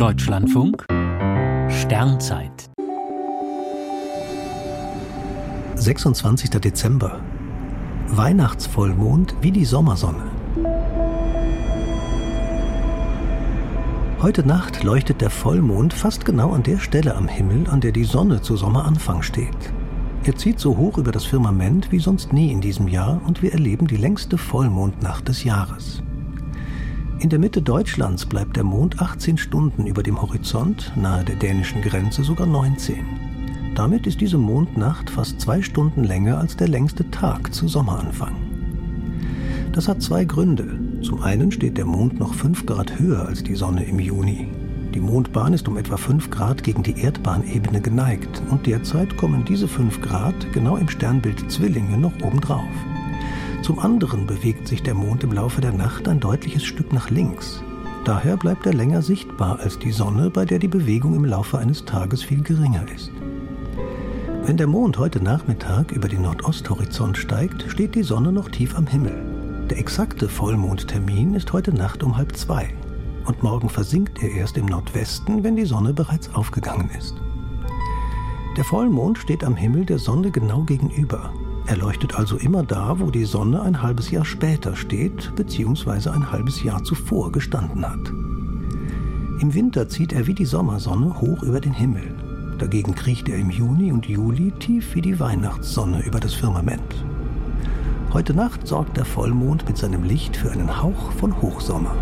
Deutschlandfunk Sternzeit 26. Dezember Weihnachtsvollmond wie die Sommersonne. Heute Nacht leuchtet der Vollmond fast genau an der Stelle am Himmel, an der die Sonne zu Sommeranfang steht. Er zieht so hoch über das Firmament wie sonst nie in diesem Jahr und wir erleben die längste Vollmondnacht des Jahres. In der Mitte Deutschlands bleibt der Mond 18 Stunden über dem Horizont, nahe der dänischen Grenze sogar 19. Damit ist diese Mondnacht fast zwei Stunden länger als der längste Tag zu Sommeranfang. Das hat zwei Gründe. Zum einen steht der Mond noch 5 Grad höher als die Sonne im Juni. Die Mondbahn ist um etwa 5 Grad gegen die Erdbahnebene geneigt und derzeit kommen diese 5 Grad genau im Sternbild Zwillinge noch obendrauf. Zum anderen bewegt sich der Mond im Laufe der Nacht ein deutliches Stück nach links. Daher bleibt er länger sichtbar als die Sonne, bei der die Bewegung im Laufe eines Tages viel geringer ist. Wenn der Mond heute Nachmittag über den Nordosthorizont steigt, steht die Sonne noch tief am Himmel. Der exakte Vollmondtermin ist heute Nacht um halb zwei. Und morgen versinkt er erst im Nordwesten, wenn die Sonne bereits aufgegangen ist. Der Vollmond steht am Himmel der Sonne genau gegenüber. Er leuchtet also immer da, wo die Sonne ein halbes Jahr später steht, beziehungsweise ein halbes Jahr zuvor gestanden hat. Im Winter zieht er wie die Sommersonne hoch über den Himmel. Dagegen kriecht er im Juni und Juli tief wie die Weihnachtssonne über das Firmament. Heute Nacht sorgt der Vollmond mit seinem Licht für einen Hauch von Hochsommer.